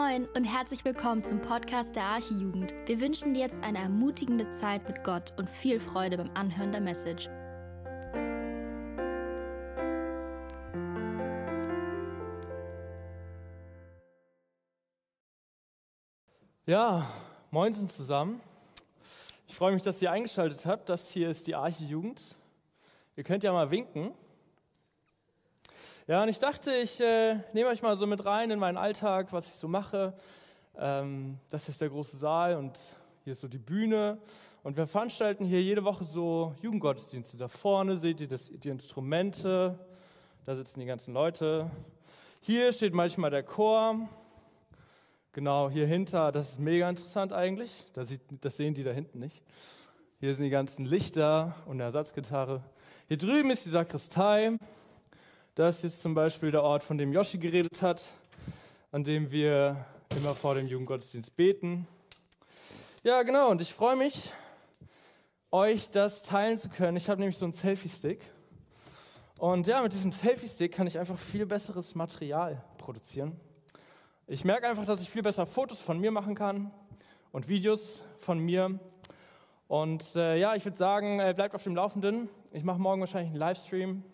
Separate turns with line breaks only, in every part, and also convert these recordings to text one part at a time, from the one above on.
Moin und herzlich willkommen zum Podcast der Archijugend. Wir wünschen dir jetzt eine ermutigende Zeit mit Gott und viel Freude beim Anhören der Message.
Ja, moin zusammen. Ich freue mich, dass ihr eingeschaltet habt. Das hier ist die Archijugend. Ihr könnt ja mal winken. Ja, und ich dachte, ich äh, nehme euch mal so mit rein in meinen Alltag, was ich so mache. Ähm, das ist der große Saal und hier ist so die Bühne. Und wir veranstalten hier jede Woche so Jugendgottesdienste. Da vorne seht ihr das, die Instrumente, da sitzen die ganzen Leute. Hier steht manchmal der Chor. Genau, hier hinter, das ist mega interessant eigentlich. Das, sieht, das sehen die da hinten nicht. Hier sind die ganzen Lichter und eine Ersatzgitarre. Hier drüben ist die Sakristei. Das ist zum Beispiel der Ort, von dem Yoshi geredet hat, an dem wir immer vor dem Jugendgottesdienst beten. Ja, genau, und ich freue mich, euch das teilen zu können. Ich habe nämlich so einen Selfie-Stick. Und ja, mit diesem Selfie-Stick kann ich einfach viel besseres Material produzieren. Ich merke einfach, dass ich viel besser Fotos von mir machen kann und Videos von mir. Und äh, ja, ich würde sagen, äh, bleibt auf dem Laufenden. Ich mache morgen wahrscheinlich einen Livestream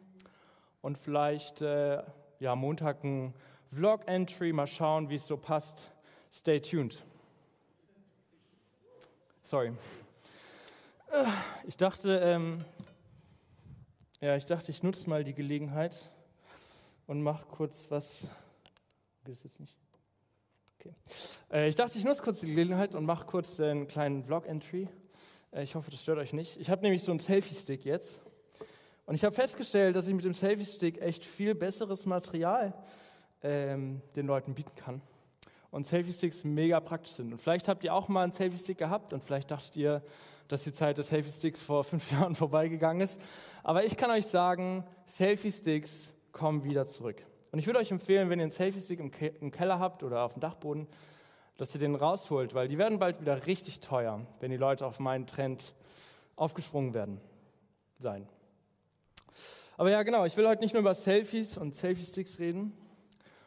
und vielleicht äh, ja, Montag ein Vlog-Entry, mal schauen, wie es so passt. Stay tuned. Sorry. Ich dachte, ähm, ja, ich dachte, ich nutze mal die Gelegenheit und mache kurz was. Geht es jetzt nicht? Okay. Äh, ich dachte, ich nutze kurz die Gelegenheit und mache kurz einen kleinen Vlog-Entry. Äh, ich hoffe, das stört euch nicht. Ich habe nämlich so einen Selfie-Stick jetzt. Und ich habe festgestellt, dass ich mit dem Selfie-Stick echt viel besseres Material ähm, den Leuten bieten kann. Und Selfie-Sticks mega praktisch sind. Und vielleicht habt ihr auch mal einen Selfie-Stick gehabt und vielleicht dachtet ihr, dass die Zeit des Selfie-Sticks vor fünf Jahren vorbeigegangen ist. Aber ich kann euch sagen, Selfie-Sticks kommen wieder zurück. Und ich würde euch empfehlen, wenn ihr einen Selfie-Stick im, Ke im Keller habt oder auf dem Dachboden, dass ihr den rausholt, weil die werden bald wieder richtig teuer, wenn die Leute auf meinen Trend aufgesprungen werden sein. Aber ja, genau, ich will heute nicht nur über Selfies und Selfie-Sticks reden,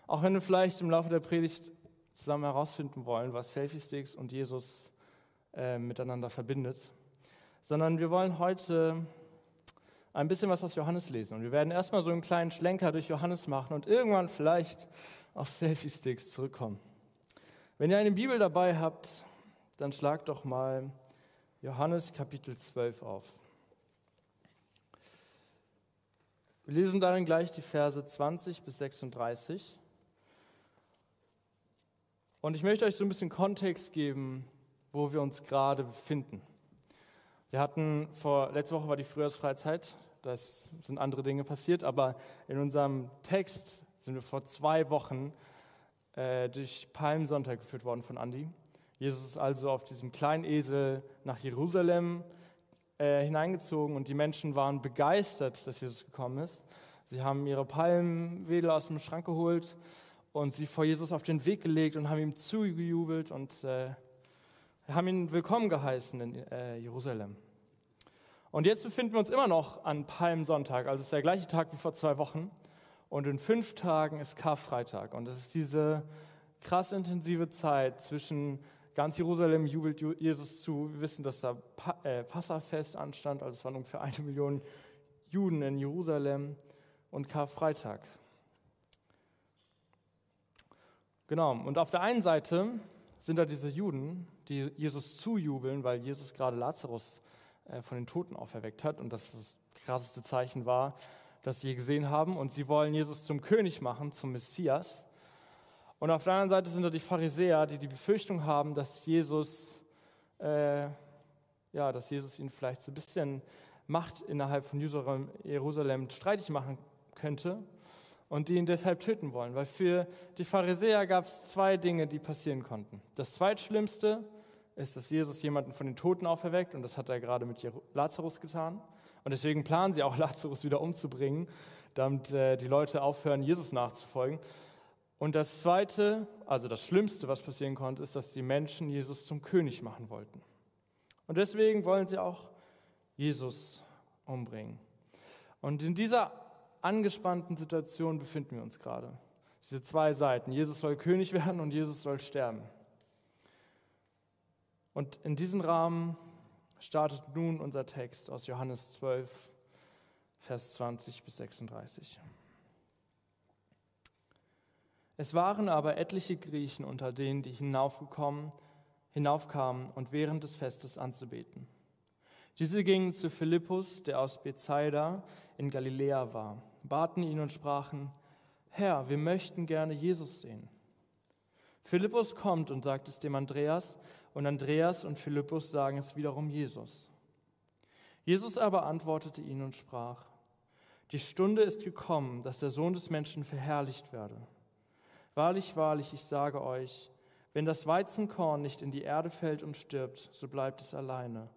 auch wenn wir vielleicht im Laufe der Predigt zusammen herausfinden wollen, was Selfie-Sticks und Jesus äh, miteinander verbindet, sondern wir wollen heute ein bisschen was aus Johannes lesen. Und wir werden erstmal so einen kleinen Schlenker durch Johannes machen und irgendwann vielleicht auf Selfie-Sticks zurückkommen. Wenn ihr eine Bibel dabei habt, dann schlagt doch mal Johannes Kapitel 12 auf. Wir lesen darin gleich die Verse 20 bis 36. Und ich möchte euch so ein bisschen Kontext geben, wo wir uns gerade befinden. Wir hatten vor, letzte Woche war die Frühjahrsfreizeit, da sind andere Dinge passiert, aber in unserem Text sind wir vor zwei Wochen äh, durch Palmsonntag geführt worden von Andi. Jesus ist also auf diesem kleinen Esel nach Jerusalem äh, hineingezogen und die Menschen waren begeistert, dass Jesus gekommen ist. Sie haben ihre Palmwedel aus dem Schrank geholt und sie vor Jesus auf den Weg gelegt und haben ihm zugejubelt und äh, haben ihn willkommen geheißen in äh, Jerusalem. Und jetzt befinden wir uns immer noch an Palmsonntag, also es ist der gleiche Tag wie vor zwei Wochen. Und in fünf Tagen ist Karfreitag. Und es ist diese krass intensive Zeit zwischen Ganz Jerusalem jubelt Jesus zu. Wir wissen, dass da äh, Passafest anstand, also es waren ungefähr eine Million Juden in Jerusalem und Karfreitag. Genau, und auf der einen Seite sind da diese Juden, die Jesus zujubeln, weil Jesus gerade Lazarus äh, von den Toten auferweckt hat und das das krasseste Zeichen war, das sie gesehen haben. Und sie wollen Jesus zum König machen, zum Messias. Und auf der anderen Seite sind da die Pharisäer, die die Befürchtung haben, dass Jesus, äh, ja, dass Jesus ihnen vielleicht so ein bisschen Macht innerhalb von Jerusalem streitig machen könnte und die ihn deshalb töten wollen. Weil für die Pharisäer gab es zwei Dinge, die passieren konnten. Das zweitschlimmste ist, dass Jesus jemanden von den Toten auferweckt und das hat er gerade mit Lazarus getan. Und deswegen planen sie auch, Lazarus wieder umzubringen, damit äh, die Leute aufhören, Jesus nachzufolgen. Und das Zweite, also das Schlimmste, was passieren konnte, ist, dass die Menschen Jesus zum König machen wollten. Und deswegen wollen sie auch Jesus umbringen. Und in dieser angespannten Situation befinden wir uns gerade. Diese zwei Seiten. Jesus soll König werden und Jesus soll sterben. Und in diesen Rahmen startet nun unser Text aus Johannes 12, Vers 20 bis 36. Es waren aber etliche Griechen unter denen, die hinaufgekommen, hinaufkamen und während des Festes anzubeten. Diese gingen zu Philippus, der aus Bethsaida in Galiläa war, baten ihn und sprachen, Herr, wir möchten gerne Jesus sehen. Philippus kommt und sagt es dem Andreas, und Andreas und Philippus sagen es wiederum Jesus. Jesus aber antwortete ihnen und sprach, die Stunde ist gekommen, dass der Sohn des Menschen verherrlicht werde. Wahrlich, wahrlich, ich sage euch, wenn das Weizenkorn nicht in die Erde fällt und stirbt, so bleibt es alleine.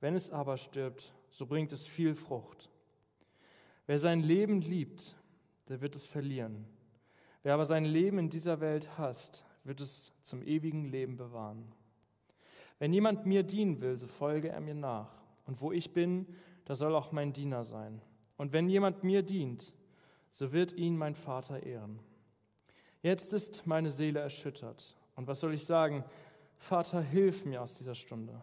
Wenn es aber stirbt, so bringt es viel Frucht. Wer sein Leben liebt, der wird es verlieren. Wer aber sein Leben in dieser Welt hasst, wird es zum ewigen Leben bewahren. Wenn jemand mir dienen will, so folge er mir nach. Und wo ich bin, da soll auch mein Diener sein. Und wenn jemand mir dient, so wird ihn mein Vater ehren. Jetzt ist meine Seele erschüttert. Und was soll ich sagen? Vater, hilf mir aus dieser Stunde.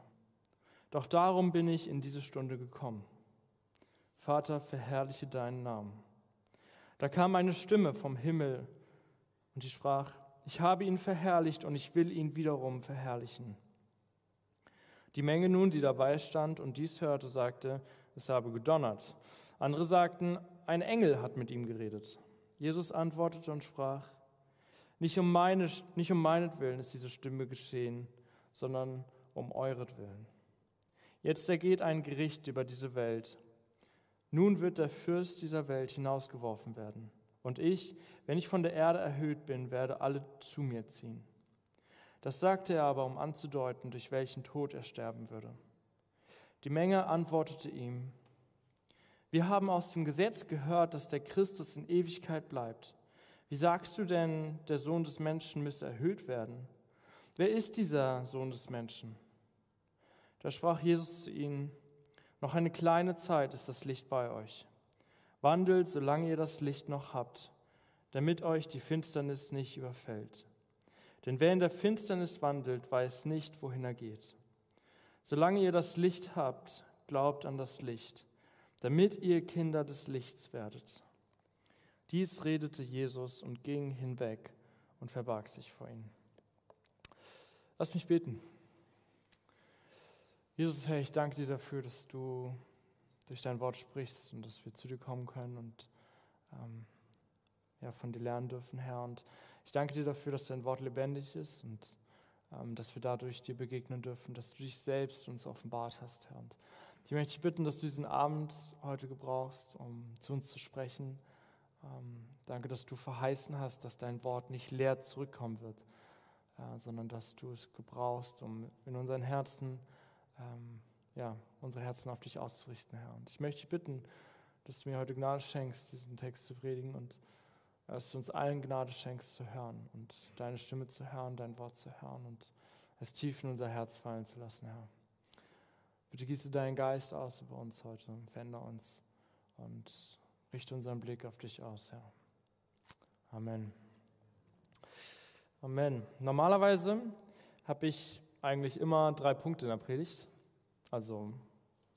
Doch darum bin ich in diese Stunde gekommen. Vater, verherrliche deinen Namen. Da kam eine Stimme vom Himmel und die sprach, ich habe ihn verherrlicht und ich will ihn wiederum verherrlichen. Die Menge nun, die dabei stand und dies hörte, sagte, es habe gedonnert. Andere sagten, ein Engel hat mit ihm geredet. Jesus antwortete und sprach, nicht um, meine, nicht um meinetwillen ist diese Stimme geschehen, sondern um euretwillen. Jetzt ergeht ein Gericht über diese Welt. Nun wird der Fürst dieser Welt hinausgeworfen werden. Und ich, wenn ich von der Erde erhöht bin, werde alle zu mir ziehen. Das sagte er aber, um anzudeuten, durch welchen Tod er sterben würde. Die Menge antwortete ihm, wir haben aus dem Gesetz gehört, dass der Christus in Ewigkeit bleibt. Wie sagst du denn, der Sohn des Menschen müsse erhöht werden? Wer ist dieser Sohn des Menschen? Da sprach Jesus zu ihnen, noch eine kleine Zeit ist das Licht bei euch. Wandelt, solange ihr das Licht noch habt, damit euch die Finsternis nicht überfällt. Denn wer in der Finsternis wandelt, weiß nicht, wohin er geht. Solange ihr das Licht habt, glaubt an das Licht, damit ihr Kinder des Lichts werdet. Dies redete Jesus und ging hinweg und verbarg sich vor ihnen. Lass mich beten. Jesus, Herr, ich danke dir dafür, dass du durch dein Wort sprichst und dass wir zu dir kommen können und ähm, ja, von dir lernen dürfen, Herr. Und ich danke dir dafür, dass dein Wort lebendig ist und ähm, dass wir dadurch dir begegnen dürfen, dass du dich selbst uns offenbart hast, Herr. Und ich möchte dich bitten, dass du diesen Abend heute gebrauchst, um zu uns zu sprechen danke, dass du verheißen hast, dass dein Wort nicht leer zurückkommen wird, äh, sondern dass du es gebrauchst, um in unseren Herzen, ähm, ja, unsere Herzen auf dich auszurichten, Herr. Und ich möchte dich bitten, dass du mir heute Gnade schenkst, diesen Text zu predigen und dass du uns allen Gnade schenkst zu hören und deine Stimme zu hören, dein Wort zu hören und es tief in unser Herz fallen zu lassen, Herr. Bitte gieße deinen Geist aus über uns heute, verändere uns und Richte unseren Blick auf dich aus, Herr. Amen. Amen. Normalerweise habe ich eigentlich immer drei Punkte in der Predigt. Also,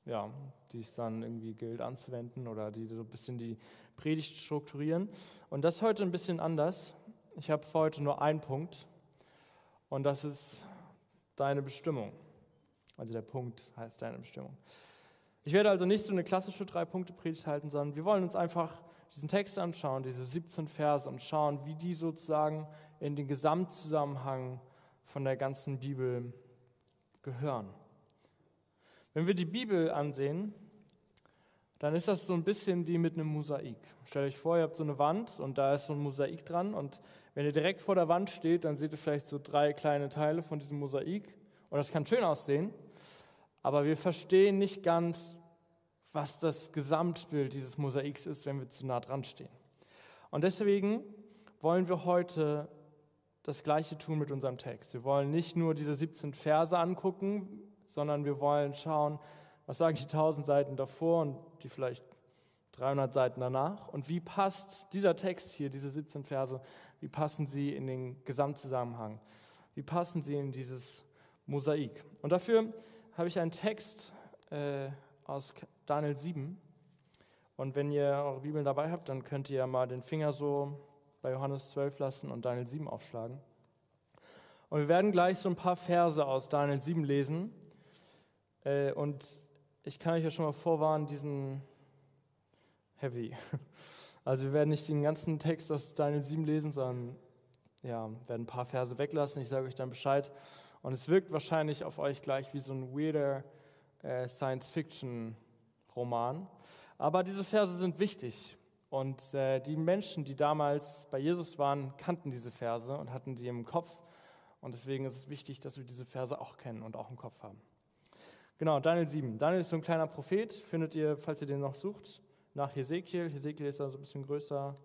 ja, die es dann irgendwie gilt anzuwenden oder die so ein bisschen die Predigt strukturieren. Und das ist heute ein bisschen anders. Ich habe für heute nur einen Punkt und das ist deine Bestimmung. Also der Punkt heißt deine Bestimmung. Ich werde also nicht so eine klassische Drei-Punkte-Predigt halten, sondern wir wollen uns einfach diesen Text anschauen, diese 17 Verse und schauen, wie die sozusagen in den Gesamtzusammenhang von der ganzen Bibel gehören. Wenn wir die Bibel ansehen, dann ist das so ein bisschen wie mit einem Mosaik. Stellt euch vor, ihr habt so eine Wand und da ist so ein Mosaik dran und wenn ihr direkt vor der Wand steht, dann seht ihr vielleicht so drei kleine Teile von diesem Mosaik und das kann schön aussehen aber wir verstehen nicht ganz, was das Gesamtbild dieses Mosaiks ist, wenn wir zu nah dran stehen. Und deswegen wollen wir heute das Gleiche tun mit unserem Text. Wir wollen nicht nur diese 17 Verse angucken, sondern wir wollen schauen, was sagen die 1000 Seiten davor und die vielleicht 300 Seiten danach und wie passt dieser Text hier, diese 17 Verse, Wie passen sie in den Gesamtzusammenhang? Wie passen sie in dieses Mosaik? Und dafür habe ich einen Text äh, aus Daniel 7. Und wenn ihr eure Bibeln dabei habt, dann könnt ihr mal den Finger so bei Johannes 12 lassen und Daniel 7 aufschlagen. Und wir werden gleich so ein paar Verse aus Daniel 7 lesen. Äh, und ich kann euch ja schon mal vorwarnen, diesen heavy. Also wir werden nicht den ganzen Text aus Daniel 7 lesen, sondern ja, werden ein paar Verse weglassen. Ich sage euch dann Bescheid. Und es wirkt wahrscheinlich auf euch gleich wie so ein weirder äh, Science-Fiction-Roman. Aber diese Verse sind wichtig. Und äh, die Menschen, die damals bei Jesus waren, kannten diese Verse und hatten sie im Kopf. Und deswegen ist es wichtig, dass wir diese Verse auch kennen und auch im Kopf haben. Genau, Daniel 7. Daniel ist so ein kleiner Prophet, findet ihr, falls ihr den noch sucht, nach Hesekiel. Hesekiel ist da so ein bisschen größer.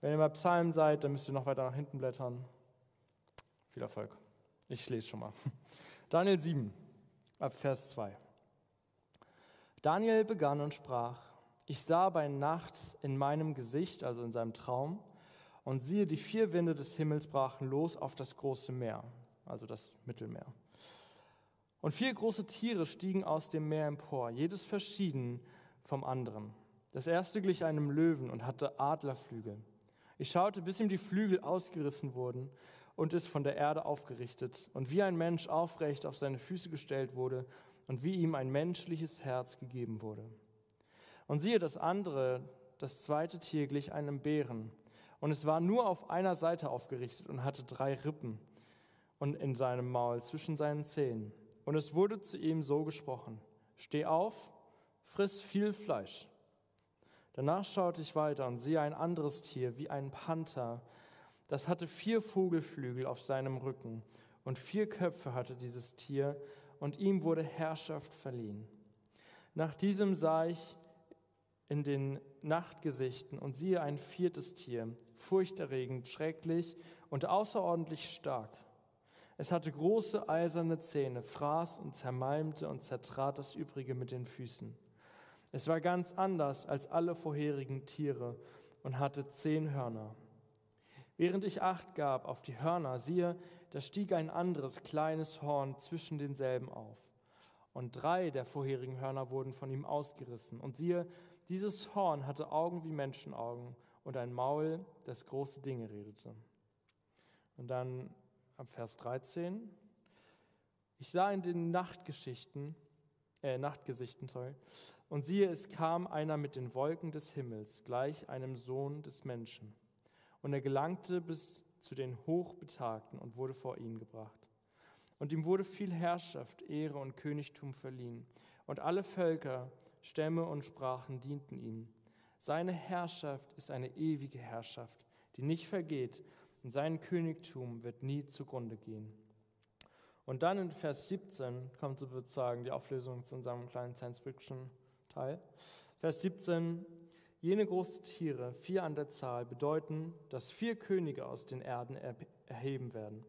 Wenn ihr bei Psalmen seid, dann müsst ihr noch weiter nach hinten blättern. Viel Erfolg. Ich lese schon mal. Daniel 7, ab Vers 2. Daniel begann und sprach, ich sah bei Nacht in meinem Gesicht, also in seinem Traum, und siehe, die vier Winde des Himmels brachen los auf das große Meer, also das Mittelmeer. Und vier große Tiere stiegen aus dem Meer empor, jedes verschieden vom anderen. Das erste glich einem Löwen und hatte Adlerflügel. Ich schaute, bis ihm die Flügel ausgerissen wurden und es von der Erde aufgerichtet und wie ein Mensch aufrecht auf seine Füße gestellt wurde und wie ihm ein menschliches Herz gegeben wurde. Und siehe, das andere, das zweite Tier glich einem Bären und es war nur auf einer Seite aufgerichtet und hatte drei Rippen und in seinem Maul zwischen seinen Zähnen. Und es wurde zu ihm so gesprochen, steh auf, friss viel Fleisch. Danach schaute ich weiter und siehe ein anderes Tier, wie ein Panther. Das hatte vier Vogelflügel auf seinem Rücken und vier Köpfe hatte dieses Tier und ihm wurde Herrschaft verliehen. Nach diesem sah ich in den Nachtgesichten und siehe ein viertes Tier, furchterregend, schrecklich und außerordentlich stark. Es hatte große eiserne Zähne, fraß und zermalmte und zertrat das Übrige mit den Füßen. Es war ganz anders als alle vorherigen Tiere und hatte zehn Hörner. Während ich Acht gab auf die Hörner, siehe, da stieg ein anderes kleines Horn zwischen denselben auf. Und drei der vorherigen Hörner wurden von ihm ausgerissen. Und siehe, dieses Horn hatte Augen wie Menschenaugen und ein Maul, das große Dinge redete. Und dann ab Vers 13. Ich sah in den Nachtgeschichten, äh, Nachtgesichten, sorry, und siehe, es kam einer mit den Wolken des Himmels, gleich einem Sohn des Menschen. Und er gelangte bis zu den Hochbetagten und wurde vor ihn gebracht. Und ihm wurde viel Herrschaft, Ehre und Königtum verliehen. Und alle Völker, Stämme und Sprachen dienten ihm. Seine Herrschaft ist eine ewige Herrschaft, die nicht vergeht und sein Königtum wird nie zugrunde gehen. Und dann in Vers 17 kommt sozusagen die Auflösung zu unserem kleinen Science-Fiction-Teil. Vers 17, jene großen Tiere, vier an der Zahl, bedeuten, dass vier Könige aus den Erden erheben werden.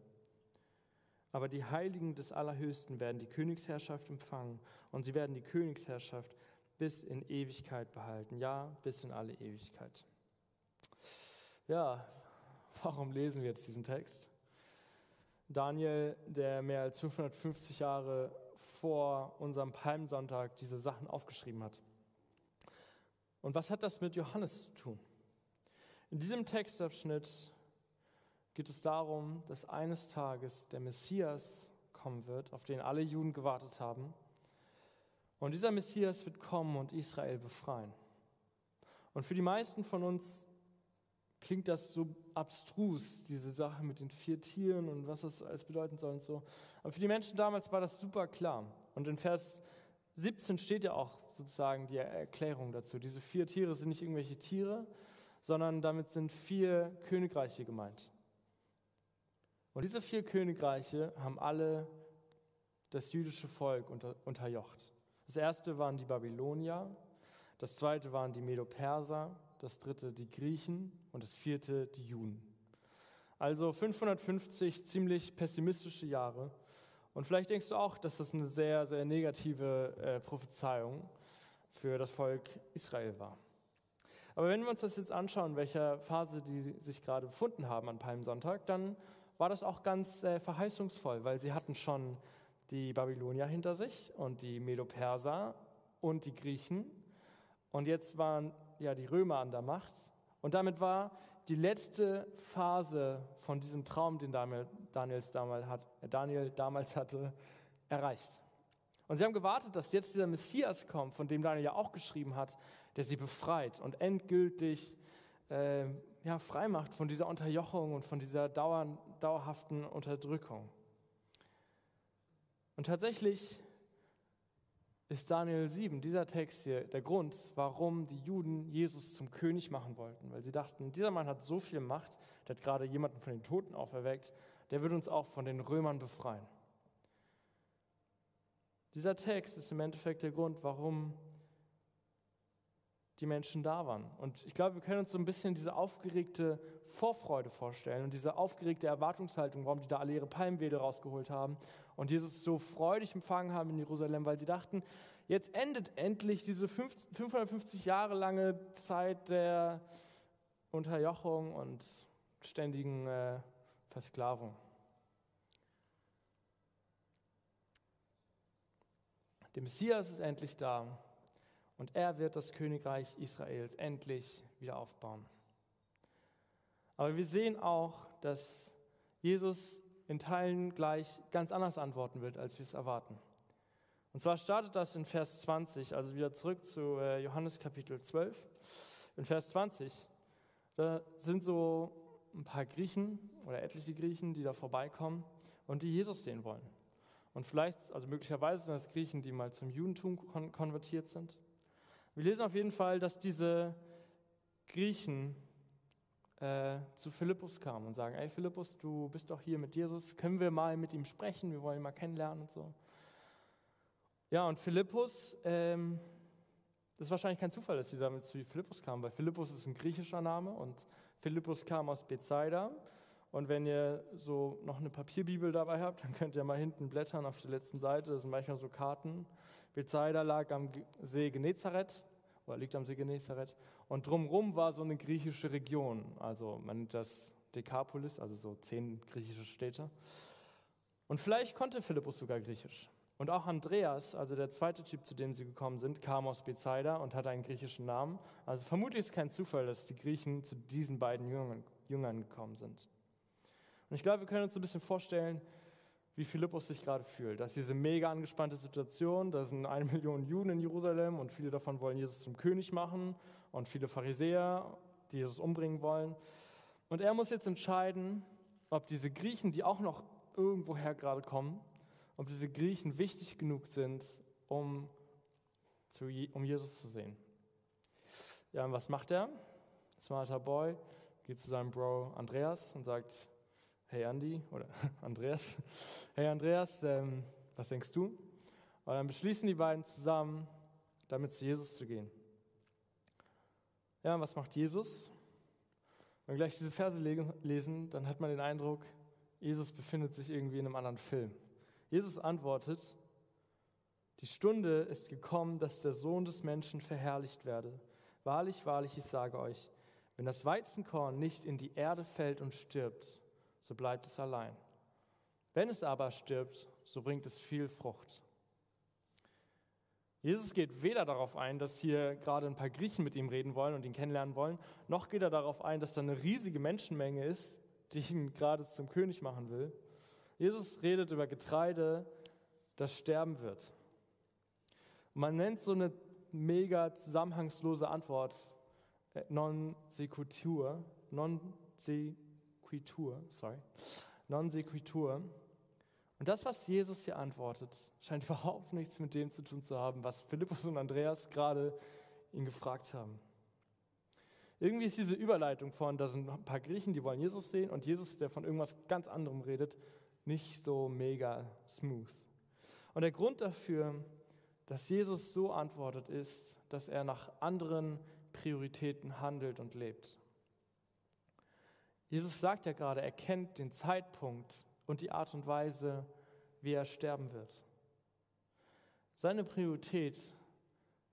Aber die Heiligen des Allerhöchsten werden die Königsherrschaft empfangen und sie werden die Königsherrschaft bis in Ewigkeit behalten. Ja, bis in alle Ewigkeit. Ja, Warum lesen wir jetzt diesen Text? Daniel, der mehr als 550 Jahre vor unserem Palmsonntag diese Sachen aufgeschrieben hat. Und was hat das mit Johannes zu tun? In diesem Textabschnitt geht es darum, dass eines Tages der Messias kommen wird, auf den alle Juden gewartet haben. Und dieser Messias wird kommen und Israel befreien. Und für die meisten von uns klingt das so abstrus, diese Sache mit den vier Tieren und was das alles bedeuten soll und so. Aber für die Menschen damals war das super klar. Und in Vers 17 steht ja auch sozusagen die Erklärung dazu. Diese vier Tiere sind nicht irgendwelche Tiere, sondern damit sind vier Königreiche gemeint. Und diese vier Königreiche haben alle das jüdische Volk unter, unterjocht. Das erste waren die Babylonier, das zweite waren die Medo-Perser, das dritte die Griechen und das vierte die Juden. Also 550 ziemlich pessimistische Jahre. Und vielleicht denkst du auch, dass das eine sehr, sehr negative äh, Prophezeiung für das Volk Israel war. Aber wenn wir uns das jetzt anschauen, welcher Phase die sich gerade befunden haben an Palmsonntag, dann war das auch ganz äh, verheißungsvoll, weil sie hatten schon die Babylonier hinter sich und die Medo-Perser und die Griechen. Und jetzt waren ja die Römer an der Macht. Und damit war die letzte Phase von diesem Traum, den Daniel, Daniels damals hat, Daniel damals hatte, erreicht. Und sie haben gewartet, dass jetzt dieser Messias kommt, von dem Daniel ja auch geschrieben hat, der sie befreit und endgültig äh, ja, frei macht von dieser Unterjochung und von dieser dauer, dauerhaften Unterdrückung. Und tatsächlich ist Daniel 7, dieser Text hier, der Grund, warum die Juden Jesus zum König machen wollten. Weil sie dachten, dieser Mann hat so viel Macht, der hat gerade jemanden von den Toten auferweckt, der wird uns auch von den Römern befreien. Dieser Text ist im Endeffekt der Grund, warum die Menschen da waren. Und ich glaube, wir können uns so ein bisschen diese aufgeregte Vorfreude vorstellen und diese aufgeregte Erwartungshaltung, warum die da alle ihre Palmwedel rausgeholt haben und Jesus so freudig empfangen haben in Jerusalem, weil sie dachten, jetzt endet endlich diese 550 Jahre lange Zeit der Unterjochung und ständigen äh, Versklavung. Der Messias ist endlich da und er wird das Königreich Israels endlich wieder aufbauen. Aber wir sehen auch, dass Jesus in Teilen gleich ganz anders antworten wird, als wir es erwarten. Und zwar startet das in Vers 20, also wieder zurück zu äh, Johannes Kapitel 12. In Vers 20, da sind so ein paar Griechen oder etliche Griechen, die da vorbeikommen und die Jesus sehen wollen. Und vielleicht, also möglicherweise sind das Griechen, die mal zum Judentum konvertiert sind. Wir lesen auf jeden Fall, dass diese Griechen äh, zu Philippus kamen und sagen, ey Philippus, du bist doch hier mit Jesus, können wir mal mit ihm sprechen, wir wollen ihn mal kennenlernen und so. Ja, und Philippus, ähm, das ist wahrscheinlich kein Zufall, dass sie damit zu Philippus kamen, weil Philippus ist ein griechischer Name und Philippus kam aus Bethsaida. Und wenn ihr so noch eine Papierbibel dabei habt, dann könnt ihr mal hinten blättern auf der letzten Seite, das sind manchmal so Karten. Bethsaida lag am See Genezareth oder liegt am See Genezareth. Und drumherum war so eine griechische Region. Also man nennt das Dekapolis, also so zehn griechische Städte. Und vielleicht konnte Philippus sogar Griechisch. Und auch Andreas, also der zweite Typ, zu dem sie gekommen sind, kam aus Bethsaida und hatte einen griechischen Namen. Also vermutlich ist kein Zufall, dass die Griechen zu diesen beiden Jüngern, Jüngern gekommen sind. Und ich glaube, wir können uns ein bisschen vorstellen, wie Philippus sich gerade fühlt. Das ist diese mega angespannte Situation. Da sind eine Million Juden in Jerusalem und viele davon wollen Jesus zum König machen und viele Pharisäer, die Jesus umbringen wollen. Und er muss jetzt entscheiden, ob diese Griechen, die auch noch irgendwoher gerade kommen, ob diese Griechen wichtig genug sind, um, zu, um Jesus zu sehen. Ja, und was macht er? Smarter Boy geht zu seinem Bro Andreas und sagt, hey Andy oder Andreas, hey Andreas, ähm, was denkst du? Und dann beschließen die beiden zusammen, damit zu Jesus zu gehen. Ja, und was macht Jesus? Wenn wir gleich diese Verse lesen, dann hat man den Eindruck, Jesus befindet sich irgendwie in einem anderen Film. Jesus antwortet, die Stunde ist gekommen, dass der Sohn des Menschen verherrlicht werde. Wahrlich, wahrlich, ich sage euch, wenn das Weizenkorn nicht in die Erde fällt und stirbt, so bleibt es allein. Wenn es aber stirbt, so bringt es viel Frucht. Jesus geht weder darauf ein, dass hier gerade ein paar Griechen mit ihm reden wollen und ihn kennenlernen wollen, noch geht er darauf ein, dass da eine riesige Menschenmenge ist, die ihn gerade zum König machen will. Jesus redet über Getreide, das sterben wird. man nennt so eine mega zusammenhangslose Antwort äh, non sequitur, non sequitur sorry, non sequitur. Und das, was Jesus hier antwortet, scheint überhaupt nichts mit dem zu tun zu haben, was Philippus und Andreas gerade ihn gefragt haben. Irgendwie ist diese Überleitung von, da sind ein paar Griechen, die wollen Jesus sehen und Jesus, der von irgendwas ganz anderem redet, nicht so mega smooth. Und der Grund dafür, dass Jesus so antwortet, ist, dass er nach anderen Prioritäten handelt und lebt. Jesus sagt ja gerade, er kennt den Zeitpunkt und die Art und Weise, wie er sterben wird. Seine Priorität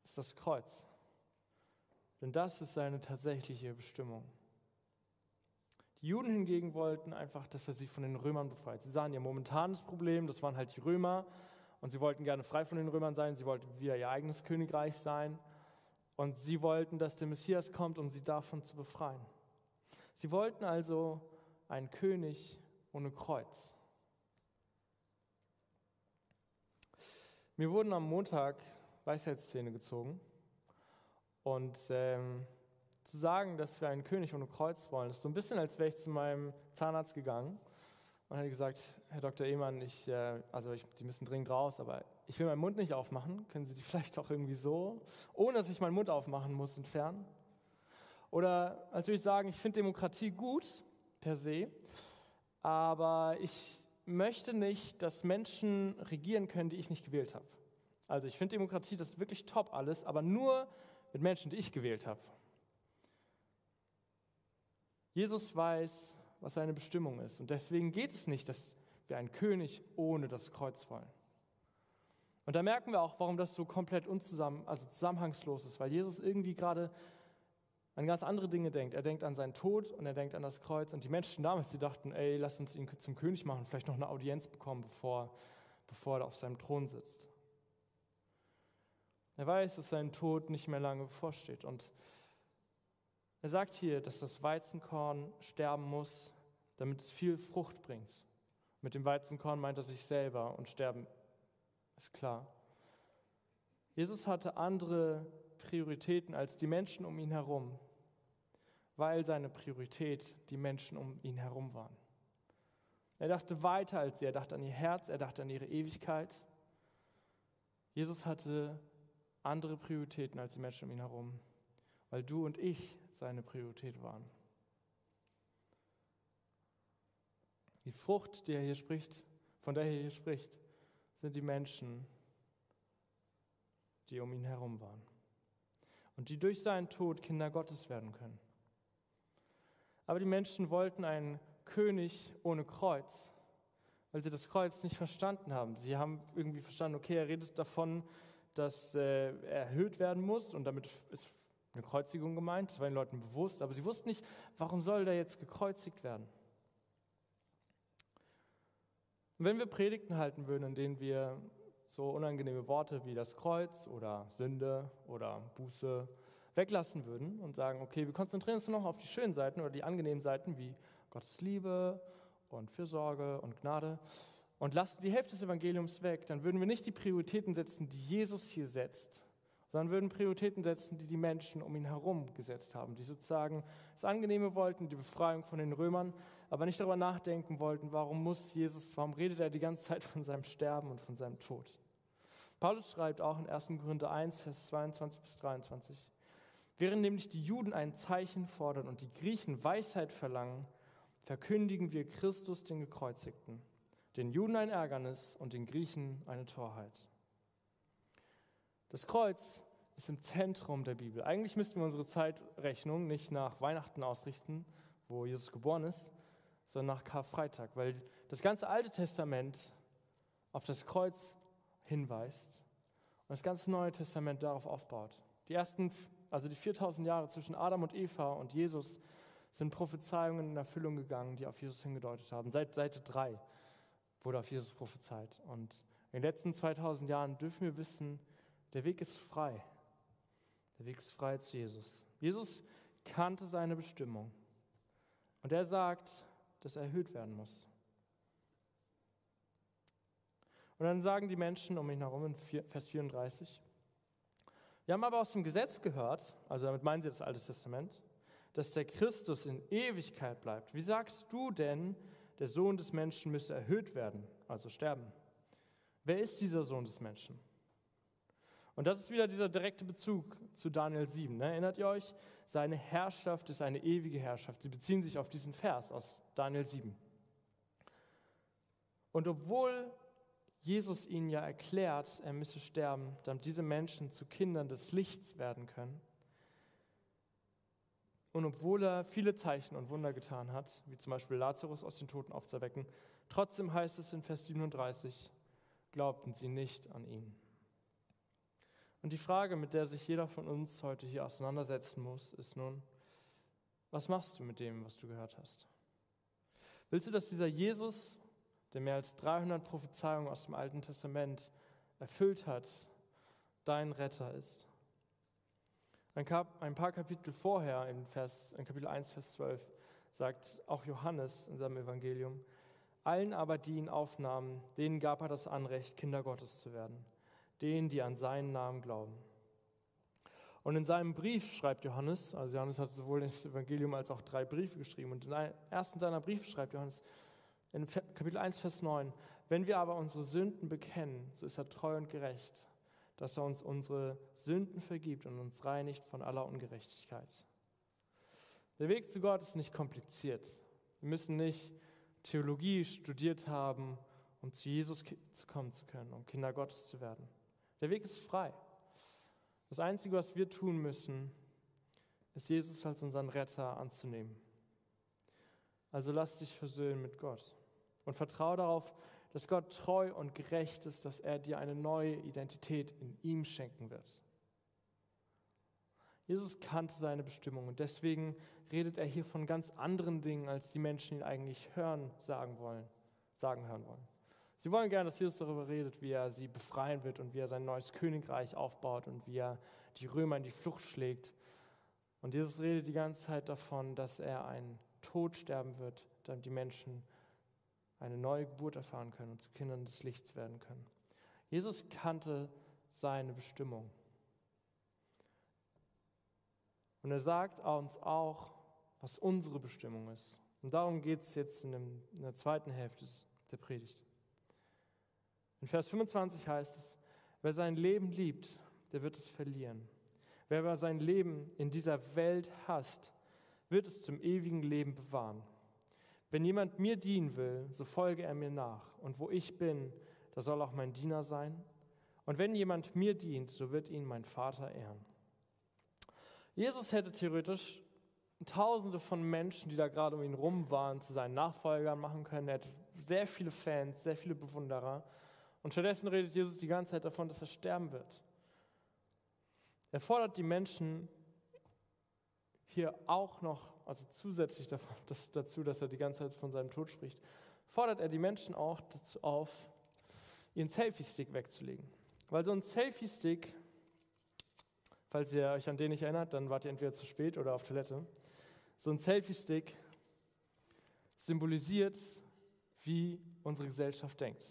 ist das Kreuz. Denn das ist seine tatsächliche Bestimmung. Die Juden hingegen wollten einfach, dass er sie von den Römern befreit. Sie sahen ihr momentanes Problem, das waren halt die Römer, und sie wollten gerne frei von den Römern sein, sie wollten wieder ihr eigenes Königreich sein, und sie wollten, dass der Messias kommt, um sie davon zu befreien. Sie wollten also einen König ohne Kreuz. Mir wurden am Montag Weisheitszähne gezogen und ähm, zu sagen, dass wir einen König ohne Kreuz wollen, ist so ein bisschen, als wäre ich zu meinem Zahnarzt gegangen und hätte gesagt, Herr Dr. Ehmann, ich, äh, also ich, die müssen dringend raus, aber ich will meinen Mund nicht aufmachen. Können Sie die vielleicht auch irgendwie so, ohne dass ich meinen Mund aufmachen muss, entfernen? Oder natürlich sagen, ich finde Demokratie gut per se, aber ich möchte nicht, dass Menschen regieren können, die ich nicht gewählt habe. Also ich finde Demokratie, das ist wirklich top alles, aber nur mit Menschen, die ich gewählt habe. Jesus weiß, was seine Bestimmung ist. Und deswegen geht es nicht, dass wir einen König ohne das Kreuz wollen. Und da merken wir auch, warum das so komplett unzusammen, also zusammenhangslos ist, weil Jesus irgendwie gerade an ganz andere Dinge denkt. Er denkt an seinen Tod und er denkt an das Kreuz. Und die Menschen damals, die dachten, ey, lass uns ihn zum König machen, vielleicht noch eine Audienz bekommen, bevor, bevor er auf seinem Thron sitzt. Er weiß, dass sein Tod nicht mehr lange bevorsteht. Und er sagt hier, dass das Weizenkorn sterben muss, damit es viel Frucht bringt. Mit dem Weizenkorn meint er sich selber und sterben ist klar. Jesus hatte andere Prioritäten als die Menschen um ihn herum, weil seine Priorität die Menschen um ihn herum waren. Er dachte weiter als sie, er dachte an ihr Herz, er dachte an ihre Ewigkeit. Jesus hatte andere Prioritäten als die Menschen um ihn herum, weil du und ich seine Priorität waren. Die Frucht, die er hier spricht, von der er hier spricht, sind die Menschen, die um ihn herum waren und die durch seinen Tod Kinder Gottes werden können. Aber die Menschen wollten einen König ohne Kreuz, weil sie das Kreuz nicht verstanden haben. Sie haben irgendwie verstanden, okay, er redet davon, dass äh, er erhöht werden muss und damit ist eine Kreuzigung gemeint. Das war den Leuten bewusst, aber sie wussten nicht, warum soll der jetzt gekreuzigt werden. Und wenn wir Predigten halten würden, in denen wir so unangenehme Worte wie das Kreuz oder Sünde oder Buße weglassen würden und sagen, okay, wir konzentrieren uns nur noch auf die schönen Seiten oder die angenehmen Seiten wie Gottes Liebe und Fürsorge und Gnade und lassen die Hälfte des Evangeliums weg, dann würden wir nicht die Prioritäten setzen, die Jesus hier setzt, sondern würden Prioritäten setzen, die die Menschen um ihn herum gesetzt haben, die sozusagen das Angenehme wollten, die Befreiung von den Römern, aber nicht darüber nachdenken wollten, warum muss Jesus, warum redet er die ganze Zeit von seinem Sterben und von seinem Tod. Paulus schreibt auch in 1. Korinther 1, Vers 22 bis 23, während nämlich die Juden ein Zeichen fordern und die Griechen Weisheit verlangen, verkündigen wir Christus den Gekreuzigten, den Juden ein Ärgernis und den Griechen eine Torheit. Das Kreuz ist im Zentrum der Bibel. Eigentlich müssten wir unsere Zeitrechnung nicht nach Weihnachten ausrichten, wo Jesus geboren ist, sondern nach Karfreitag, weil das ganze Alte Testament auf das Kreuz hinweist und das ganze Neue Testament darauf aufbaut. Die ersten, also die 4000 Jahre zwischen Adam und Eva und Jesus sind Prophezeiungen in Erfüllung gegangen, die auf Jesus hingedeutet haben. Seit Seite 3 wurde auf Jesus prophezeit. Und in den letzten 2000 Jahren dürfen wir wissen, der Weg ist frei. Der Weg ist frei zu Jesus. Jesus kannte seine Bestimmung. Und er sagt, dass er erhöht werden muss. Und dann sagen die Menschen um ihn herum in Vers 34, wir haben aber aus dem Gesetz gehört, also damit meinen sie das Alte Testament, dass der Christus in Ewigkeit bleibt. Wie sagst du denn, der Sohn des Menschen müsse erhöht werden, also sterben? Wer ist dieser Sohn des Menschen? Und das ist wieder dieser direkte Bezug zu Daniel 7. Ne? Erinnert ihr euch? Seine Herrschaft ist eine ewige Herrschaft. Sie beziehen sich auf diesen Vers aus Daniel 7. Und obwohl Jesus ihnen ja erklärt, er müsse sterben, damit diese Menschen zu Kindern des Lichts werden können, und obwohl er viele Zeichen und Wunder getan hat, wie zum Beispiel Lazarus aus den Toten aufzuwecken, trotzdem heißt es in Vers 37, glaubten sie nicht an ihn. Und die Frage, mit der sich jeder von uns heute hier auseinandersetzen muss, ist nun, was machst du mit dem, was du gehört hast? Willst du, dass dieser Jesus, der mehr als 300 Prophezeiungen aus dem Alten Testament erfüllt hat, dein Retter ist? Ein paar Kapitel vorher, in, Vers, in Kapitel 1, Vers 12, sagt auch Johannes in seinem Evangelium, allen aber, die ihn aufnahmen, denen gab er das Anrecht, Kinder Gottes zu werden, denen, die an seinen Namen glauben. Und in seinem Brief schreibt Johannes, also Johannes hat sowohl das Evangelium als auch drei Briefe geschrieben, und in einem ersten seiner Briefe schreibt Johannes in Kapitel 1, Vers 9, wenn wir aber unsere Sünden bekennen, so ist er treu und gerecht, dass er uns unsere Sünden vergibt und uns reinigt von aller Ungerechtigkeit. Der Weg zu Gott ist nicht kompliziert. Wir müssen nicht Theologie studiert haben, um zu Jesus zu kommen zu können, um Kinder Gottes zu werden. Der Weg ist frei. Das Einzige, was wir tun müssen, ist Jesus als unseren Retter anzunehmen. Also lass dich versöhnen mit Gott und vertraue darauf, dass Gott treu und gerecht ist, dass er dir eine neue Identität in ihm schenken wird. Jesus kannte seine Bestimmung und deswegen redet er hier von ganz anderen Dingen, als die Menschen ihn eigentlich hören, sagen wollen, sagen hören wollen. Sie wollen gerne, dass Jesus darüber redet, wie er sie befreien wird und wie er sein neues Königreich aufbaut und wie er die Römer in die Flucht schlägt. Und Jesus redet die ganze Zeit davon, dass er einen Tod sterben wird, damit die Menschen eine neue Geburt erfahren können und zu Kindern des Lichts werden können. Jesus kannte seine Bestimmung. Und er sagt uns auch, was unsere Bestimmung ist. Und darum geht es jetzt in, der zweiten Hälfte der Predigt. In Vers 25 heißt es, wer sein Leben liebt, der wird es verlieren. Wer aber sein Leben in dieser Welt hasst, wird es zum ewigen Leben bewahren. Wenn jemand mir dienen will, so folge er mir nach. Und wo ich bin, da soll auch mein Diener sein. Und wenn jemand mir dient, so wird ihn mein Vater ehren. Jesus hätte theoretisch Tausende von Menschen, die da gerade um ihn rum waren, zu seinen Nachfolgern machen können. Er hätte sehr viele Fans, sehr viele Bewunderer. Und stattdessen redet Jesus die ganze Zeit davon, dass er sterben wird. Er fordert die Menschen hier auch noch, also zusätzlich dazu, dass er die ganze Zeit von seinem Tod spricht, fordert er die Menschen auch dazu auf, ihren Selfie-Stick wegzulegen. Weil so ein Selfie-Stick Falls ihr euch an den nicht erinnert, dann wart ihr entweder zu spät oder auf Toilette. So ein Selfie-Stick symbolisiert, wie unsere Gesellschaft denkt.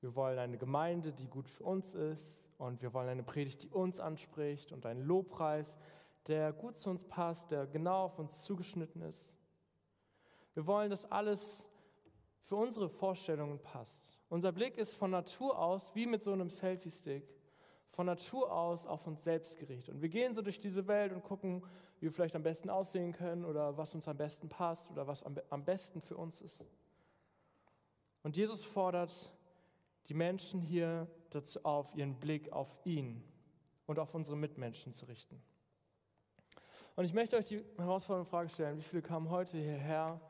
Wir wollen eine Gemeinde, die gut für uns ist und wir wollen eine Predigt, die uns anspricht und einen Lobpreis, der gut zu uns passt, der genau auf uns zugeschnitten ist. Wir wollen, dass alles für unsere Vorstellungen passt. Unser Blick ist von Natur aus wie mit so einem Selfie-Stick von Natur aus auf uns selbst gerichtet. Und wir gehen so durch diese Welt und gucken, wie wir vielleicht am besten aussehen können oder was uns am besten passt oder was am besten für uns ist. Und Jesus fordert die Menschen hier dazu auf, ihren Blick auf ihn und auf unsere Mitmenschen zu richten. Und ich möchte euch die herausfordernde Frage stellen, wie viele kamen heute hierher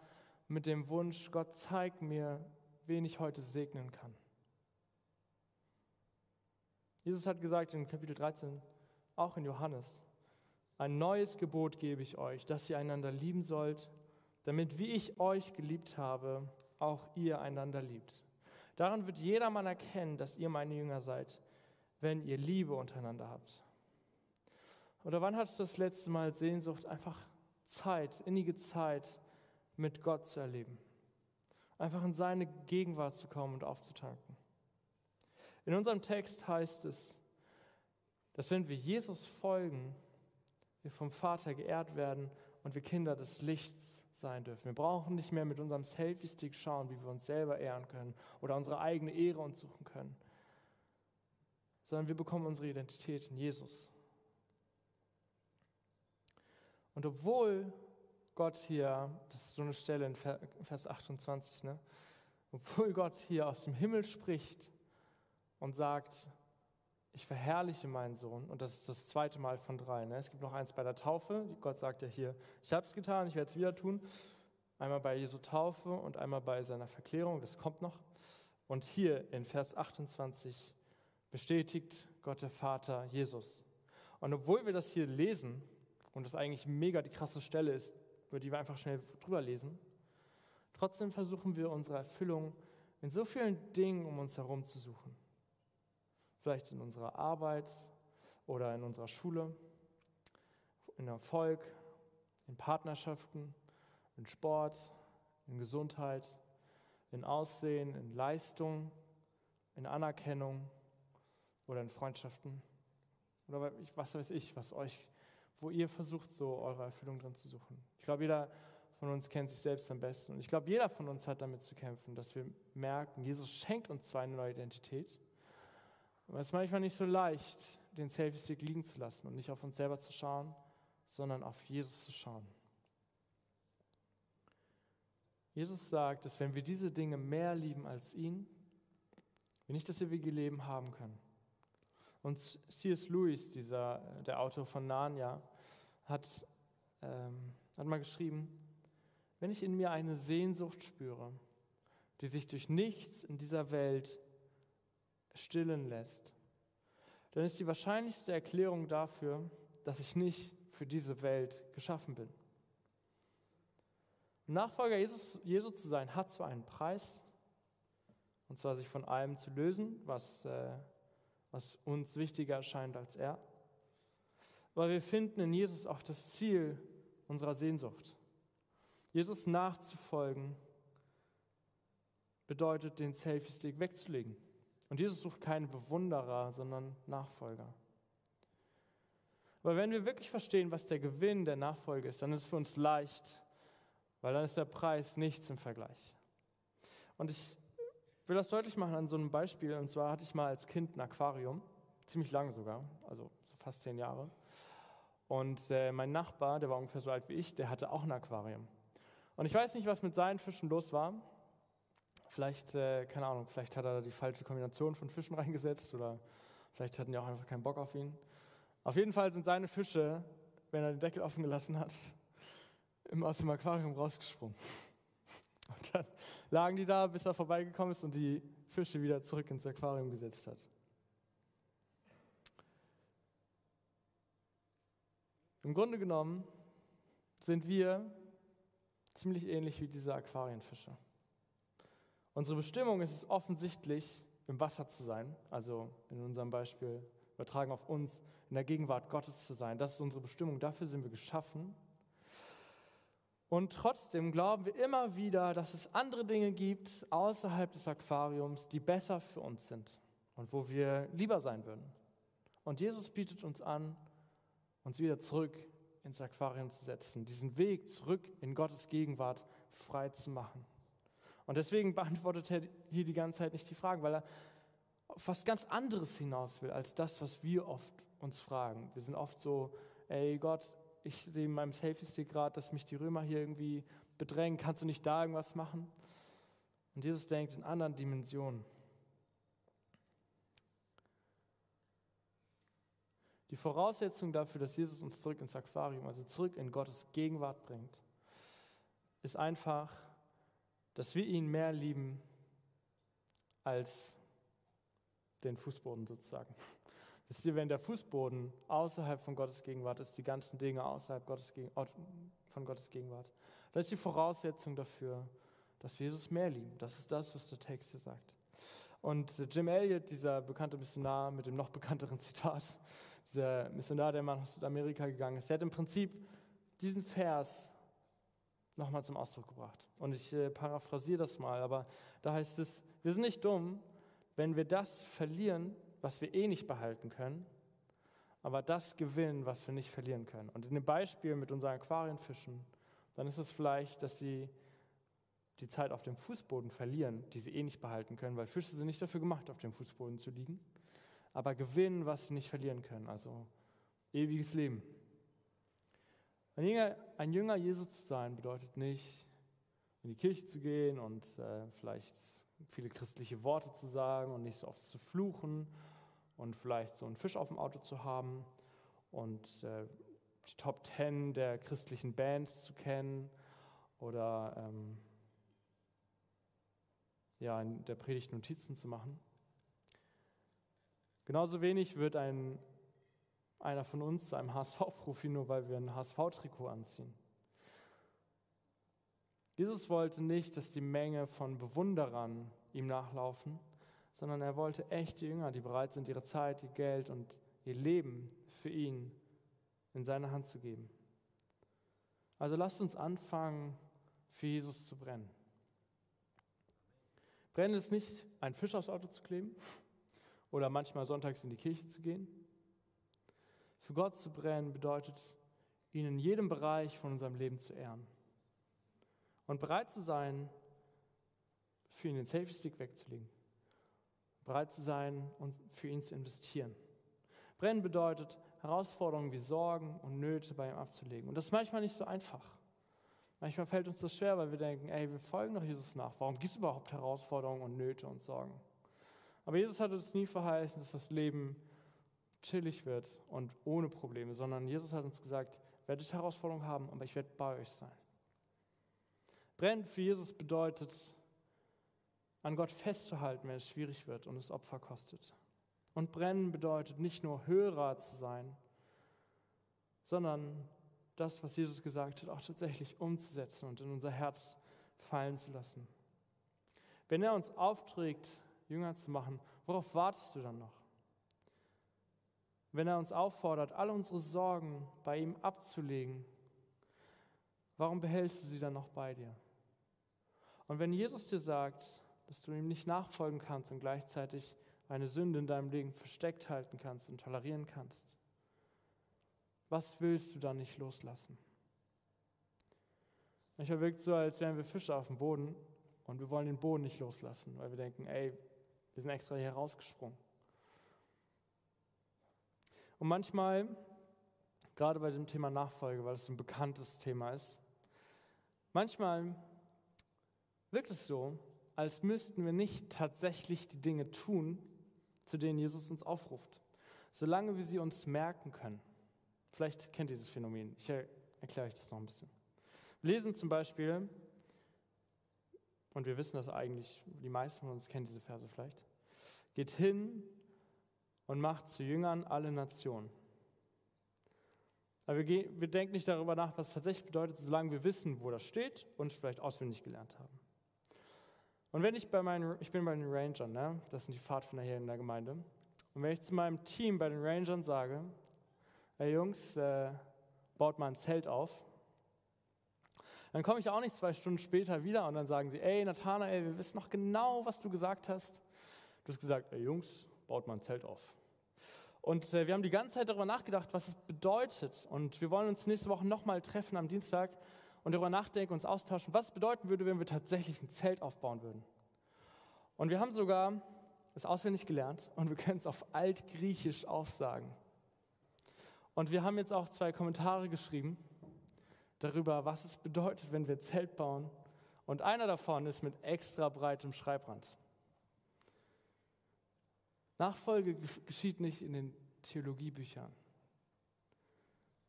mit dem Wunsch, Gott zeigt mir, wen ich heute segnen kann. Jesus hat gesagt in Kapitel 13, auch in Johannes, ein neues Gebot gebe ich euch, dass ihr einander lieben sollt, damit wie ich euch geliebt habe, auch ihr einander liebt. Daran wird jedermann erkennen, dass ihr meine Jünger seid, wenn ihr Liebe untereinander habt. Oder wann hattest du das letzte Mal Sehnsucht, einfach Zeit, innige Zeit mit Gott zu erleben? Einfach in seine Gegenwart zu kommen und aufzutanken. In unserem Text heißt es, dass wenn wir Jesus folgen, wir vom Vater geehrt werden und wir Kinder des Lichts sein dürfen. Wir brauchen nicht mehr mit unserem Selfie-Stick schauen, wie wir uns selber ehren können oder unsere eigene Ehre uns suchen können, sondern wir bekommen unsere Identität in Jesus. Und obwohl Gott hier, das ist so eine Stelle in Vers 28, ne, obwohl Gott hier aus dem Himmel spricht und sagt, ich verherrliche meinen Sohn. Und das ist das zweite Mal von drei. Ne? Es gibt noch eins bei der Taufe. Gott sagt ja hier, ich habe es getan, ich werde es wieder tun. Einmal bei Jesu Taufe und einmal bei seiner Verklärung, das kommt noch. Und hier in Vers 28 bestätigt Gott der Vater Jesus. Und obwohl wir das hier lesen und das eigentlich mega die krasse Stelle ist, über die wir einfach schnell drüber lesen, trotzdem versuchen wir unsere Erfüllung in so vielen Dingen um uns herum zu suchen. Vielleicht in unserer Arbeit oder in unserer Schule, in Erfolg, in Partnerschaften, in Sport, in Gesundheit, in Aussehen, in Leistung, in Anerkennung oder in Freundschaften. Oder was weiß ich, was euch, wo ihr versucht, so eure Erfüllung drin zu suchen. Ich glaube, jeder von uns kennt sich selbst am besten. Und ich glaube, jeder von uns hat damit zu kämpfen, dass wir merken, Jesus schenkt uns zwar eine neue Identität, aber es ist manchmal nicht so leicht, den Selfie-Stick liegen zu lassen und nicht auf uns selber zu schauen, sondern auf Jesus zu schauen. Jesus sagt, dass wenn wir diese Dinge mehr lieben als ihn, wir nicht das ewige Leben haben können. Und C.S. Lewis, dieser, der Autor von Narnia, hat, ähm, hat mal geschrieben, wenn ich in mir eine Sehnsucht spüre, die sich durch nichts in dieser Welt stillen lässt, dann ist die wahrscheinlichste Erklärung dafür, dass ich nicht für diese Welt geschaffen bin. Nachfolger Jesus, Jesus zu sein, hat zwar einen Preis, und zwar sich von allem zu lösen, was, äh, was uns wichtiger erscheint als er, aber wir finden in Jesus auch das Ziel unserer Sehnsucht. Jesus nachzufolgen bedeutet, den Selfie-Stick wegzulegen. Und Jesus sucht keine Bewunderer, sondern Nachfolger. Aber wenn wir wirklich verstehen, was der Gewinn der Nachfolge ist, dann ist es für uns leicht, weil dann ist der Preis nichts im Vergleich. Und ich will das deutlich machen an so einem Beispiel. Und zwar hatte ich mal als Kind ein Aquarium, ziemlich lange sogar, also fast zehn Jahre. Und äh, mein Nachbar, der war ungefähr so alt wie ich, der hatte auch ein Aquarium. Und ich weiß nicht, was mit seinen Fischen los war. Vielleicht, äh, keine Ahnung, vielleicht hat er die falsche Kombination von Fischen reingesetzt oder vielleicht hatten die auch einfach keinen Bock auf ihn. Auf jeden Fall sind seine Fische, wenn er den Deckel offen gelassen hat, immer aus dem Aquarium rausgesprungen. Und dann lagen die da, bis er vorbeigekommen ist und die Fische wieder zurück ins Aquarium gesetzt hat. Im Grunde genommen sind wir ziemlich ähnlich wie diese Aquarienfische. Unsere Bestimmung ist es offensichtlich, im Wasser zu sein, also in unserem Beispiel übertragen auf uns, in der Gegenwart Gottes zu sein. Das ist unsere Bestimmung, dafür sind wir geschaffen. Und trotzdem glauben wir immer wieder, dass es andere Dinge gibt außerhalb des Aquariums, die besser für uns sind und wo wir lieber sein würden. Und Jesus bietet uns an, uns wieder zurück ins Aquarium zu setzen, diesen Weg zurück in Gottes Gegenwart frei zu machen. Und deswegen beantwortet er hier die ganze Zeit nicht die Fragen, weil er auf was ganz anderes hinaus will, als das, was wir oft uns fragen. Wir sind oft so, ey Gott, ich sehe in meinem Selfie-Stick gerade, dass mich die Römer hier irgendwie bedrängen, kannst du nicht da irgendwas machen? Und Jesus denkt in anderen Dimensionen. Die Voraussetzung dafür, dass Jesus uns zurück ins Aquarium, also zurück in Gottes Gegenwart bringt, ist einfach, dass wir ihn mehr lieben als den Fußboden sozusagen. Wisst ihr, wenn der Fußboden außerhalb von Gottes Gegenwart ist, die ganzen Dinge außerhalb Gottes, von Gottes Gegenwart, dann ist die Voraussetzung dafür, dass wir Jesus mehr lieben. Das ist das, was der Text hier sagt. Und Jim Elliot, dieser bekannte Missionar mit dem noch bekannteren Zitat, dieser Missionar, der mal nach Südamerika gegangen ist, der hat im Prinzip diesen Vers nochmal zum Ausdruck gebracht. Und ich äh, paraphrasiere das mal, aber da heißt es, wir sind nicht dumm, wenn wir das verlieren, was wir eh nicht behalten können, aber das gewinnen, was wir nicht verlieren können. Und in dem Beispiel mit unseren Aquarienfischen, dann ist es vielleicht, dass sie die Zeit auf dem Fußboden verlieren, die sie eh nicht behalten können, weil Fische sind nicht dafür gemacht, auf dem Fußboden zu liegen, aber gewinnen, was sie nicht verlieren können, also ewiges Leben. Ein Jünger, ein Jünger Jesu zu sein bedeutet nicht, in die Kirche zu gehen und äh, vielleicht viele christliche Worte zu sagen und nicht so oft zu fluchen und vielleicht so einen Fisch auf dem Auto zu haben und äh, die Top Ten der christlichen Bands zu kennen oder ähm, ja, in der Predigt Notizen zu machen. Genauso wenig wird ein, einer von uns zu einem HSV-Profi, nur weil wir ein HSV-Trikot anziehen. Jesus wollte nicht, dass die Menge von Bewunderern ihm nachlaufen, sondern er wollte echte Jünger, die bereit sind, ihre Zeit, ihr Geld und ihr Leben für ihn in seine Hand zu geben. Also lasst uns anfangen, für Jesus zu brennen. Brennen ist nicht, ein Fisch aufs Auto zu kleben oder manchmal sonntags in die Kirche zu gehen. Für Gott zu brennen bedeutet, ihn in jedem Bereich von unserem Leben zu ehren. Und bereit zu sein, für ihn den Selfie-Stick wegzulegen. Bereit zu sein und für ihn zu investieren. Brennen bedeutet, Herausforderungen wie Sorgen und Nöte bei ihm abzulegen. Und das ist manchmal nicht so einfach. Manchmal fällt uns das schwer, weil wir denken, ey, wir folgen doch Jesus nach. Warum gibt es überhaupt Herausforderungen und Nöte und Sorgen? Aber Jesus hat uns nie verheißen, dass das Leben chillig wird und ohne Probleme, sondern Jesus hat uns gesagt, werdet Herausforderungen haben, aber ich werde bei euch sein. Brennen für Jesus bedeutet, an Gott festzuhalten, wenn es schwierig wird und es Opfer kostet. Und brennen bedeutet nicht nur Hörer zu sein, sondern das, was Jesus gesagt hat, auch tatsächlich umzusetzen und in unser Herz fallen zu lassen. Wenn er uns aufträgt, Jünger zu machen, worauf wartest du dann noch? Wenn er uns auffordert, alle unsere Sorgen bei ihm abzulegen, warum behältst du sie dann noch bei dir? Und wenn Jesus dir sagt, dass du ihm nicht nachfolgen kannst und gleichzeitig eine Sünde in deinem Leben versteckt halten kannst und tolerieren kannst, was willst du dann nicht loslassen? Manchmal wirkt es so, als wären wir Fische auf dem Boden und wir wollen den Boden nicht loslassen, weil wir denken, ey, wir sind extra hier rausgesprungen. Und manchmal, gerade bei dem Thema Nachfolge, weil es ein bekanntes Thema ist, manchmal wirkt es so, als müssten wir nicht tatsächlich die Dinge tun, zu denen Jesus uns aufruft, solange wir sie uns merken können. Vielleicht kennt ihr dieses Phänomen. Ich erkläre euch das noch ein bisschen. Wir lesen zum Beispiel, und wir wissen das eigentlich, die meisten von uns kennen diese Verse vielleicht, geht hin und macht zu Jüngern alle Nationen. Aber wir, gehen, wir denken nicht darüber nach, was es tatsächlich bedeutet, solange wir wissen, wo das steht und vielleicht auswendig gelernt haben. Und wenn ich bei meinen, ich bin bei den Rangern, ne? das sind die Pfadfinder hier in der Gemeinde, und wenn ich zu meinem Team bei den Rangern sage, hey Jungs, äh, baut mal ein Zelt auf, dann komme ich auch nicht zwei Stunden später wieder und dann sagen sie, ey Nathanael, wir wissen noch genau, was du gesagt hast. Du hast gesagt, ey Jungs, baut mal ein Zelt auf. Und äh, wir haben die ganze Zeit darüber nachgedacht, was es bedeutet. Und wir wollen uns nächste Woche nochmal treffen am Dienstag und darüber nachdenken, uns austauschen, was es bedeuten würde, wenn wir tatsächlich ein Zelt aufbauen würden. Und wir haben sogar es auswendig gelernt und wir können es auf Altgriechisch aufsagen. Und wir haben jetzt auch zwei Kommentare geschrieben darüber, was es bedeutet, wenn wir Zelt bauen. Und einer davon ist mit extra breitem Schreibrand. Nachfolge geschieht nicht in den Theologiebüchern.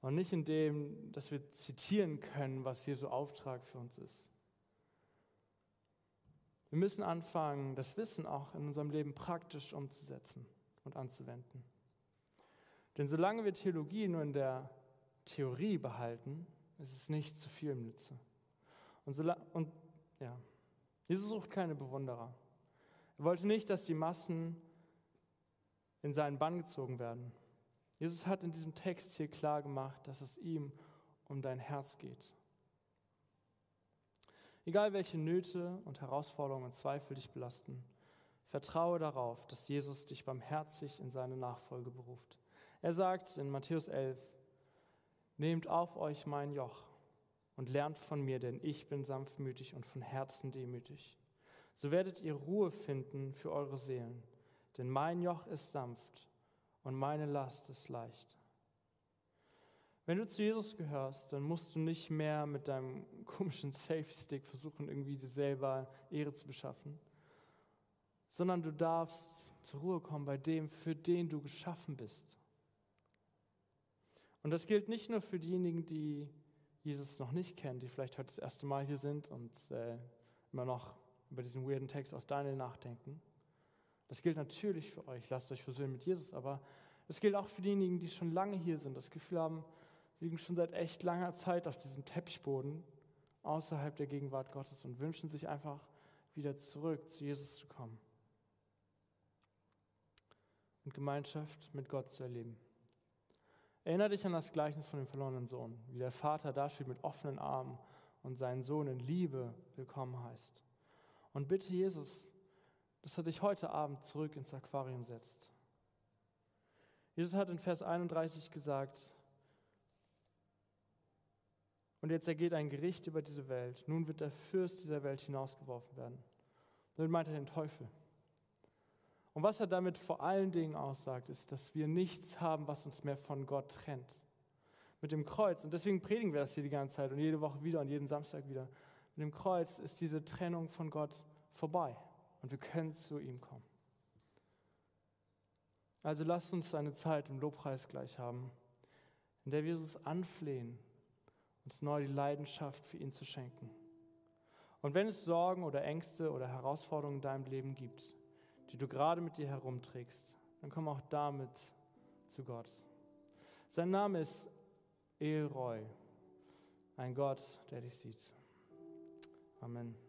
Und nicht in dem, dass wir zitieren können, was Jesu Auftrag für uns ist. Wir müssen anfangen, das Wissen auch in unserem Leben praktisch umzusetzen und anzuwenden. Denn solange wir Theologie nur in der Theorie behalten, ist es nicht zu viel Nütze. Und, und ja, Jesus sucht keine Bewunderer. Er wollte nicht, dass die Massen in seinen Bann gezogen werden. Jesus hat in diesem Text hier klar gemacht, dass es ihm um dein Herz geht. Egal welche Nöte und Herausforderungen und Zweifel dich belasten, vertraue darauf, dass Jesus dich barmherzig in seine Nachfolge beruft. Er sagt in Matthäus 11, Nehmt auf euch mein Joch und lernt von mir, denn ich bin sanftmütig und von Herzen demütig. So werdet ihr Ruhe finden für eure Seelen, denn mein Joch ist sanft und meine Last ist leicht. Wenn du zu Jesus gehörst, dann musst du nicht mehr mit deinem komischen Safe-Stick versuchen, irgendwie dir selber Ehre zu beschaffen, sondern du darfst zur Ruhe kommen bei dem, für den du geschaffen bist. Und das gilt nicht nur für diejenigen, die Jesus noch nicht kennen, die vielleicht heute das erste Mal hier sind und äh, immer noch über diesen weirden Text aus Daniel nachdenken, Das gilt natürlich für euch, lasst euch versöhnen mit Jesus, aber es gilt auch für diejenigen, die schon lange hier sind, das Gefühl haben, sie liegen schon seit echt langer Zeit auf diesem Teppichboden außerhalb der Gegenwart Gottes und wünschen sich einfach wieder zurück zu Jesus zu kommen und Gemeinschaft mit Gott zu erleben. Erinnere dich an das Gleichnis von dem verlorenen Sohn, wie der Vater dasteht mit offenen Armen und seinen Sohn in Liebe willkommen heißt. Und bitte Jesus, dass er dich heute Abend zurück ins Aquarium setzt. Jesus hat in Vers 31 gesagt, und jetzt ergeht ein Gericht über diese Welt. Nun wird der Fürst dieser Welt hinausgeworfen werden. Damit meint er den Teufel. Und was er damit vor allen Dingen aussagt, ist, dass wir nichts haben, was uns mehr von Gott trennt. Mit dem Kreuz, und deswegen predigen wir das hier die ganze Zeit und jede Woche wieder und jeden Samstag wieder. Mit dem Kreuz ist diese Trennung von Gott vorbei und wir können zu ihm kommen. Also lasst uns eine Zeit im Lobpreis gleich haben, in der wir Jesus anflehen, uns neu die Leidenschaft für ihn zu schenken. Und wenn es Sorgen oder Ängste oder Herausforderungen in deinem Leben gibt, die du gerade mit dir herumträgst, dann komm auch damit zu Gott. Sein Name ist Elroy, ein Gott, der dich sieht. Amen.